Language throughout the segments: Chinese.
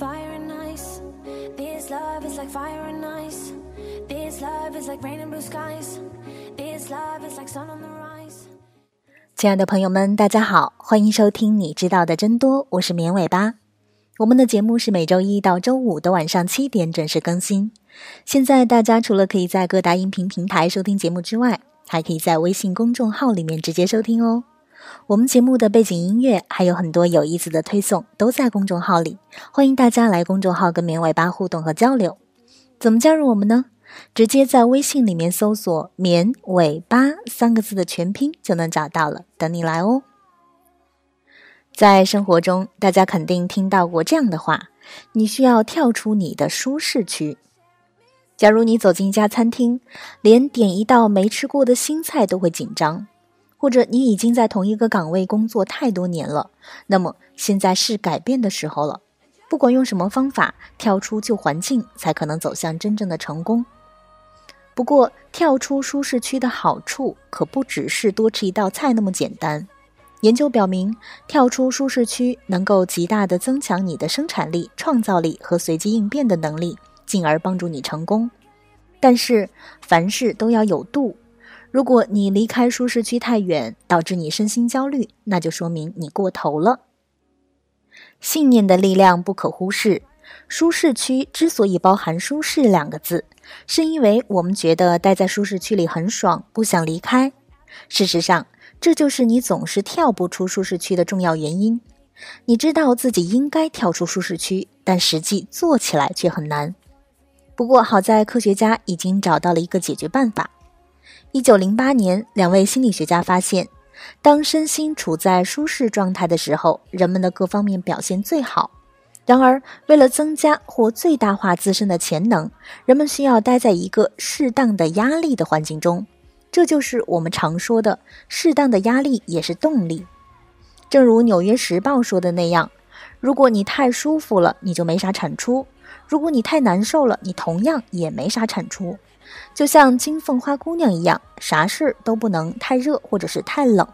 fire and ice. This love is like fire and ice. This love is like rain and blue skies. This love is like sun on the rise. 亲爱的朋友们，大家好，欢迎收听你知道的真多，我是绵尾巴。我们的节目是每周一到周五的晚上七点准时更新。现在大家除了可以在各大音频平台收听节目之外，还可以在微信公众号里面直接收听哦。我们节目的背景音乐还有很多有意思的推送，都在公众号里，欢迎大家来公众号跟绵尾巴互动和交流。怎么加入我们呢？直接在微信里面搜索“绵尾巴”三个字的全拼就能找到了，等你来哦。在生活中，大家肯定听到过这样的话：你需要跳出你的舒适区。假如你走进一家餐厅，连点一道没吃过的新菜都会紧张，或者你已经在同一个岗位工作太多年了，那么现在是改变的时候了。不管用什么方法，跳出旧环境，才可能走向真正的成功。不过，跳出舒适区的好处可不只是多吃一道菜那么简单。研究表明，跳出舒适区能够极大的增强你的生产力、创造力和随机应变的能力，进而帮助你成功。但是，凡事都要有度。如果你离开舒适区太远，导致你身心焦虑，那就说明你过头了。信念的力量不可忽视。舒适区之所以包含“舒适”两个字，是因为我们觉得待在舒适区里很爽，不想离开。事实上，这就是你总是跳不出舒适区的重要原因。你知道自己应该跳出舒适区，但实际做起来却很难。不过好在科学家已经找到了一个解决办法。一九零八年，两位心理学家发现，当身心处在舒适状态的时候，人们的各方面表现最好。然而，为了增加或最大化自身的潜能，人们需要待在一个适当的压力的环境中。这就是我们常说的“适当的压力也是动力”。正如《纽约时报》说的那样：“如果你太舒服了，你就没啥产出；如果你太难受了，你同样也没啥产出。”就像金凤花姑娘一样，啥事都不能太热或者是太冷。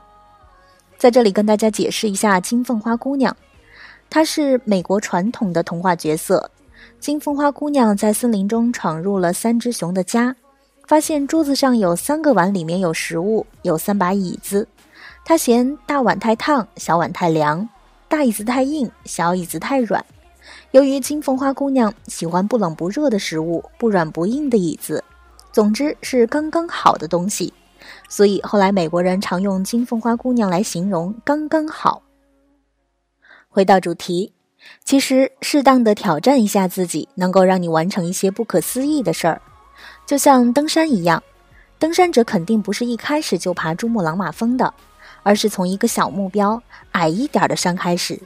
在这里跟大家解释一下金凤花姑娘。她是美国传统的童话角色。金凤花姑娘在森林中闯入了三只熊的家，发现桌子上有三个碗，里面有食物，有三把椅子。她嫌大碗太烫，小碗太凉；大椅子太硬，小椅子太软。由于金凤花姑娘喜欢不冷不热的食物，不软不硬的椅子，总之是刚刚好的东西，所以后来美国人常用金凤花姑娘来形容刚刚好。回到主题，其实适当的挑战一下自己，能够让你完成一些不可思议的事儿。就像登山一样，登山者肯定不是一开始就爬珠穆朗玛峰的，而是从一个小目标、矮一点的山开始，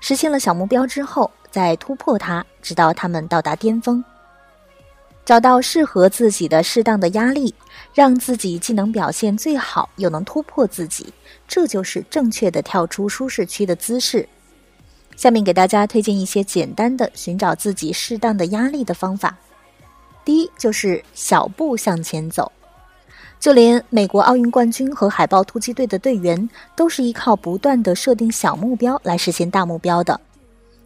实现了小目标之后，再突破它，直到他们到达巅峰。找到适合自己的适当的压力，让自己既能表现最好，又能突破自己，这就是正确的跳出舒适区的姿势。下面给大家推荐一些简单的寻找自己适当的压力的方法。第一，就是小步向前走。就连美国奥运冠军和海豹突击队的队员，都是依靠不断的设定小目标来实现大目标的。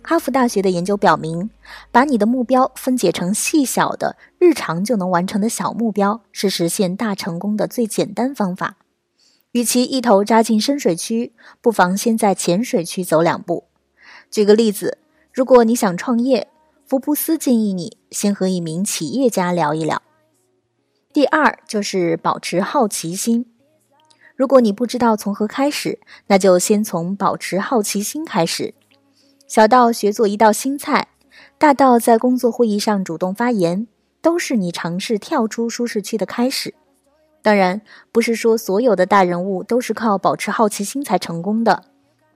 哈佛大学的研究表明，把你的目标分解成细小的、日常就能完成的小目标，是实现大成功的最简单方法。与其一头扎进深水区，不妨先在浅水区走两步。举个例子，如果你想创业，福布斯建议你先和一名企业家聊一聊。第二就是保持好奇心。如果你不知道从何开始，那就先从保持好奇心开始。小到学做一道新菜，大到在工作会议上主动发言，都是你尝试跳出舒适区的开始。当然，不是说所有的大人物都是靠保持好奇心才成功的。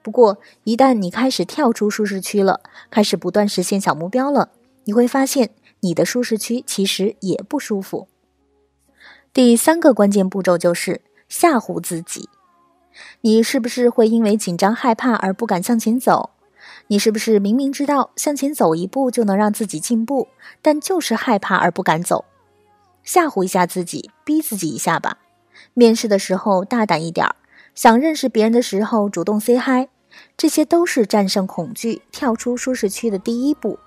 不过，一旦你开始跳出舒适区了，开始不断实现小目标了，你会发现你的舒适区其实也不舒服。第三个关键步骤就是吓唬自己。你是不是会因为紧张害怕而不敢向前走？你是不是明明知道向前走一步就能让自己进步，但就是害怕而不敢走？吓唬一下自己，逼自己一下吧。面试的时候大胆一点儿。想认识别人的时候，主动 say hi，这些都是战胜恐惧、跳出舒适区的第一步。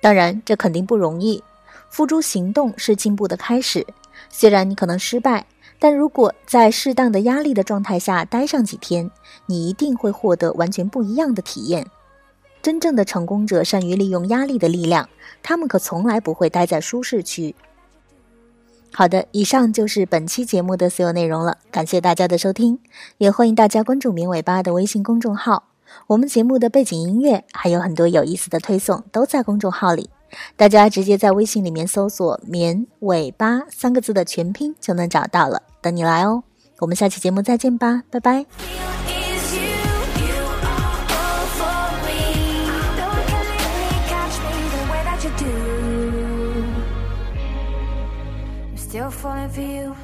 当然，这肯定不容易。付诸行动是进步的开始。虽然你可能失败，但如果在适当的压力的状态下待上几天，你一定会获得完全不一样的体验。真正的成功者善于利用压力的力量，他们可从来不会待在舒适区。好的，以上就是本期节目的所有内容了，感谢大家的收听，也欢迎大家关注“明尾巴”的微信公众号。我们节目的背景音乐还有很多有意思的推送都在公众号里，大家直接在微信里面搜索“棉尾巴”三个字的全拼就能找到了，等你来哦。我们下期节目再见吧，拜拜。Still falling for you